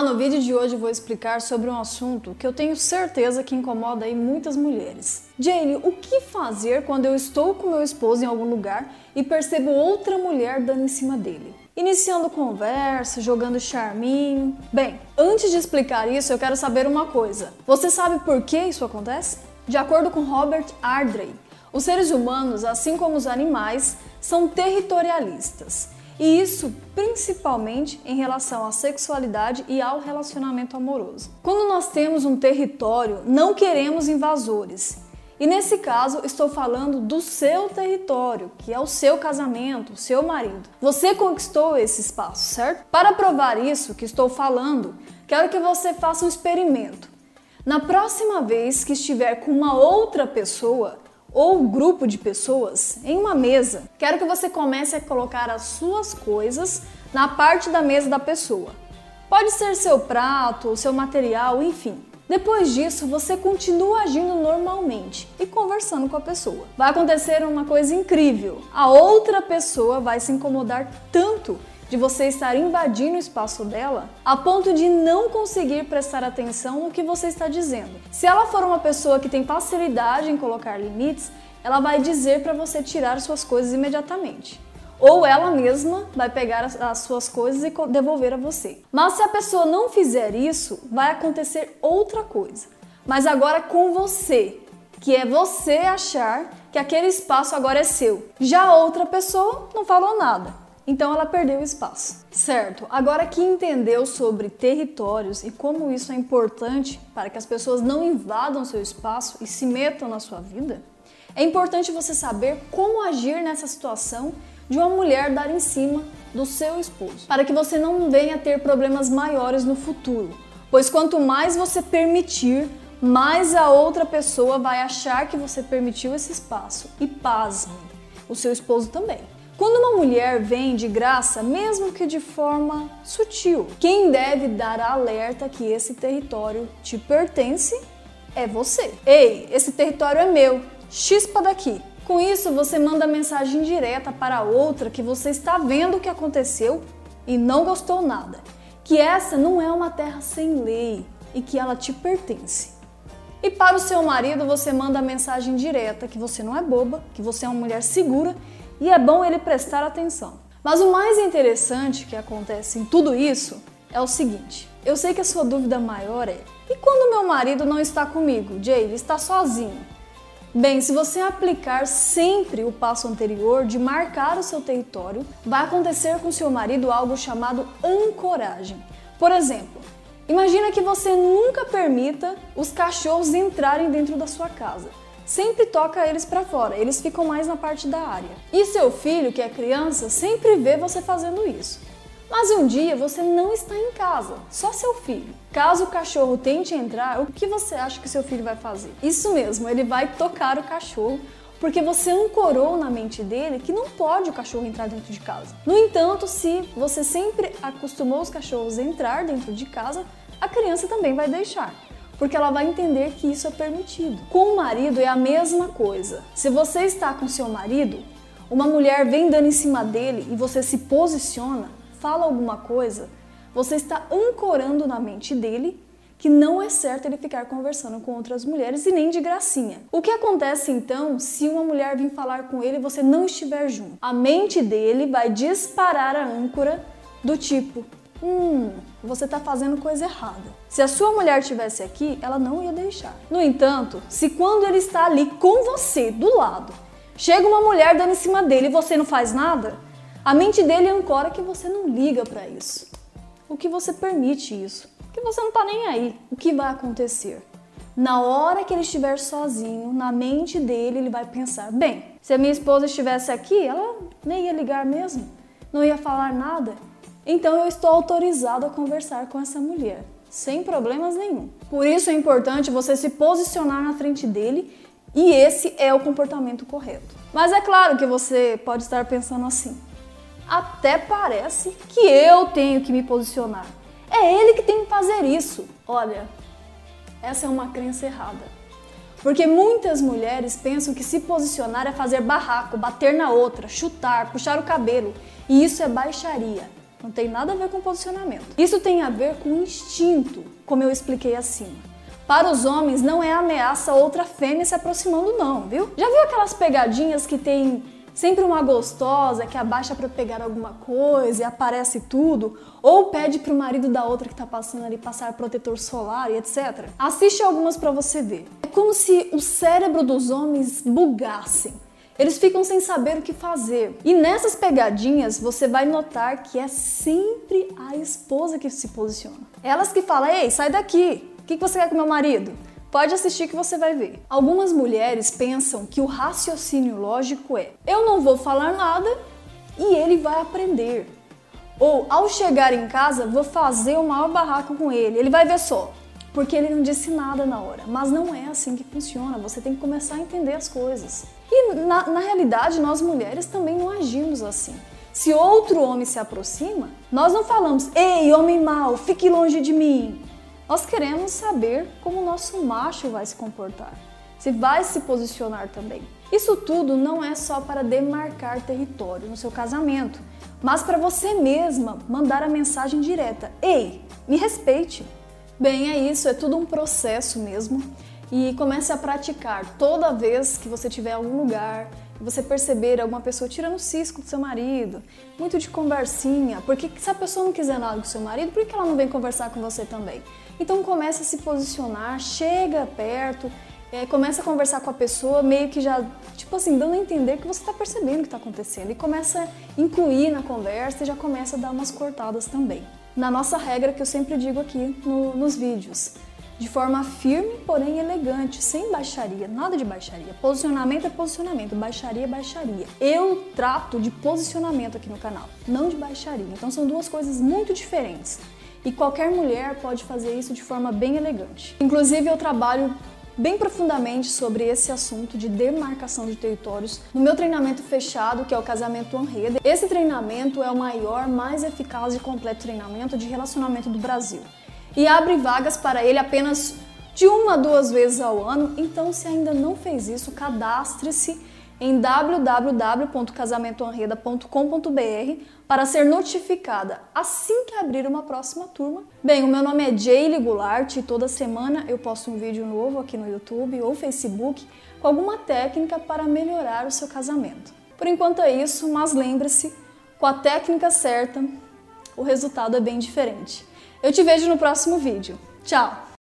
No vídeo de hoje vou explicar sobre um assunto que eu tenho certeza que incomoda aí muitas mulheres. Jane, o que fazer quando eu estou com meu esposo em algum lugar e percebo outra mulher dando em cima dele? Iniciando conversa, jogando charminho. Bem, antes de explicar isso, eu quero saber uma coisa. Você sabe por que isso acontece? De acordo com Robert Ardrey, os seres humanos, assim como os animais, são territorialistas. E isso principalmente em relação à sexualidade e ao relacionamento amoroso. Quando nós temos um território, não queremos invasores. E nesse caso, estou falando do seu território, que é o seu casamento, o seu marido. Você conquistou esse espaço, certo? Para provar isso que estou falando, quero que você faça um experimento. Na próxima vez que estiver com uma outra pessoa, ou grupo de pessoas em uma mesa, quero que você comece a colocar as suas coisas na parte da mesa da pessoa. Pode ser seu prato, seu material, enfim. Depois disso, você continua agindo normalmente e conversando com a pessoa. Vai acontecer uma coisa incrível: a outra pessoa vai se incomodar tanto de você estar invadindo o espaço dela a ponto de não conseguir prestar atenção no que você está dizendo. Se ela for uma pessoa que tem facilidade em colocar limites, ela vai dizer para você tirar suas coisas imediatamente. Ou ela mesma vai pegar as suas coisas e devolver a você. Mas se a pessoa não fizer isso, vai acontecer outra coisa. Mas agora com você, que é você achar que aquele espaço agora é seu. Já outra pessoa não falou nada então ela perdeu espaço. Certo, agora que entendeu sobre territórios e como isso é importante para que as pessoas não invadam seu espaço e se metam na sua vida, é importante você saber como agir nessa situação de uma mulher dar em cima do seu esposo, para que você não venha ter problemas maiores no futuro. Pois quanto mais você permitir, mais a outra pessoa vai achar que você permitiu esse espaço. E pasme, o seu esposo também. Quando uma mulher vem de graça, mesmo que de forma sutil, quem deve dar alerta que esse território te pertence é você. Ei, esse território é meu, chispa daqui. Com isso, você manda mensagem direta para outra que você está vendo o que aconteceu e não gostou nada. Que essa não é uma terra sem lei e que ela te pertence. E para o seu marido, você manda mensagem direta que você não é boba, que você é uma mulher segura e é bom ele prestar atenção. Mas o mais interessante que acontece em tudo isso é o seguinte: eu sei que a sua dúvida maior é: e quando meu marido não está comigo? Jay, ele está sozinho. Bem, se você aplicar sempre o passo anterior de marcar o seu território, vai acontecer com seu marido algo chamado ancoragem. Por exemplo, imagina que você nunca permita os cachorros entrarem dentro da sua casa sempre toca eles para fora, eles ficam mais na parte da área. E seu filho, que é criança, sempre vê você fazendo isso. Mas um dia você não está em casa, só seu filho. Caso o cachorro tente entrar, o que você acha que seu filho vai fazer? Isso mesmo, ele vai tocar o cachorro porque você ancorou na mente dele que não pode o cachorro entrar dentro de casa. No entanto, se você sempre acostumou os cachorros a entrar dentro de casa, a criança também vai deixar porque ela vai entender que isso é permitido. Com o marido é a mesma coisa. Se você está com seu marido, uma mulher vem dando em cima dele e você se posiciona, fala alguma coisa, você está ancorando na mente dele que não é certo ele ficar conversando com outras mulheres e nem de gracinha. O que acontece então se uma mulher vir falar com ele e você não estiver junto? A mente dele vai disparar a âncora do tipo: Hum, você está fazendo coisa errada. Se a sua mulher estivesse aqui, ela não ia deixar. No entanto, se quando ele está ali com você, do lado, chega uma mulher dando em cima dele e você não faz nada, a mente dele ancora que você não liga para isso. O que você permite isso? Que você não está nem aí. O que vai acontecer? Na hora que ele estiver sozinho, na mente dele, ele vai pensar: bem, se a minha esposa estivesse aqui, ela nem ia ligar mesmo, não ia falar nada. Então eu estou autorizado a conversar com essa mulher, sem problemas nenhum. Por isso é importante você se posicionar na frente dele e esse é o comportamento correto. Mas é claro que você pode estar pensando assim: até parece que eu tenho que me posicionar. É ele que tem que fazer isso. Olha, essa é uma crença errada. Porque muitas mulheres pensam que se posicionar é fazer barraco, bater na outra, chutar, puxar o cabelo. E isso é baixaria. Não tem nada a ver com posicionamento. Isso tem a ver com instinto, como eu expliquei acima. Para os homens não é ameaça outra fêmea se aproximando não, viu? Já viu aquelas pegadinhas que tem sempre uma gostosa que abaixa para pegar alguma coisa e aparece tudo, ou pede pro marido da outra que tá passando ali passar protetor solar e etc. Assiste algumas para você ver. É como se o cérebro dos homens bugassem. Eles ficam sem saber o que fazer. E nessas pegadinhas você vai notar que é sempre a esposa que se posiciona. Elas que falam: "Ei, sai daqui. O que você quer com meu marido?" Pode assistir que você vai ver. Algumas mulheres pensam que o raciocínio lógico é: eu não vou falar nada e ele vai aprender. Ou ao chegar em casa, vou fazer o maior barraco com ele, ele vai ver só. Porque ele não disse nada na hora. Mas não é assim que funciona. Você tem que começar a entender as coisas. E na, na realidade, nós mulheres também não agimos assim. Se outro homem se aproxima, nós não falamos: Ei, homem mau, fique longe de mim. Nós queremos saber como o nosso macho vai se comportar, se vai se posicionar também. Isso tudo não é só para demarcar território no seu casamento, mas para você mesma mandar a mensagem direta: Ei, me respeite. Bem, é isso, é tudo um processo mesmo. E comece a praticar toda vez que você tiver algum lugar, você perceber alguma pessoa tirando cisco do seu marido, muito de conversinha, porque se a pessoa não quiser nada com o seu marido, por que ela não vem conversar com você também? Então comece a se posicionar, chega perto, é, começa a conversar com a pessoa, meio que já, tipo assim, dando a entender que você está percebendo o que está acontecendo. E começa a incluir na conversa e já começa a dar umas cortadas também. Na nossa regra que eu sempre digo aqui no, nos vídeos. De forma firme, porém elegante, sem baixaria, nada de baixaria. Posicionamento é posicionamento, baixaria é baixaria. Eu trato de posicionamento aqui no canal, não de baixaria. Então são duas coisas muito diferentes e qualquer mulher pode fazer isso de forma bem elegante. Inclusive, eu trabalho bem profundamente sobre esse assunto de demarcação de territórios no meu treinamento fechado, que é o Casamento Anreda. Esse treinamento é o maior, mais eficaz e completo treinamento de relacionamento do Brasil. E abre vagas para ele apenas de uma a duas vezes ao ano. Então, se ainda não fez isso, cadastre-se em www.casamentoanreda.com.br para ser notificada assim que abrir uma próxima turma. Bem, o meu nome é Jaylee Goulart e toda semana eu posto um vídeo novo aqui no YouTube ou Facebook com alguma técnica para melhorar o seu casamento. Por enquanto é isso, mas lembre-se, com a técnica certa, o resultado é bem diferente. Eu te vejo no próximo vídeo. Tchau!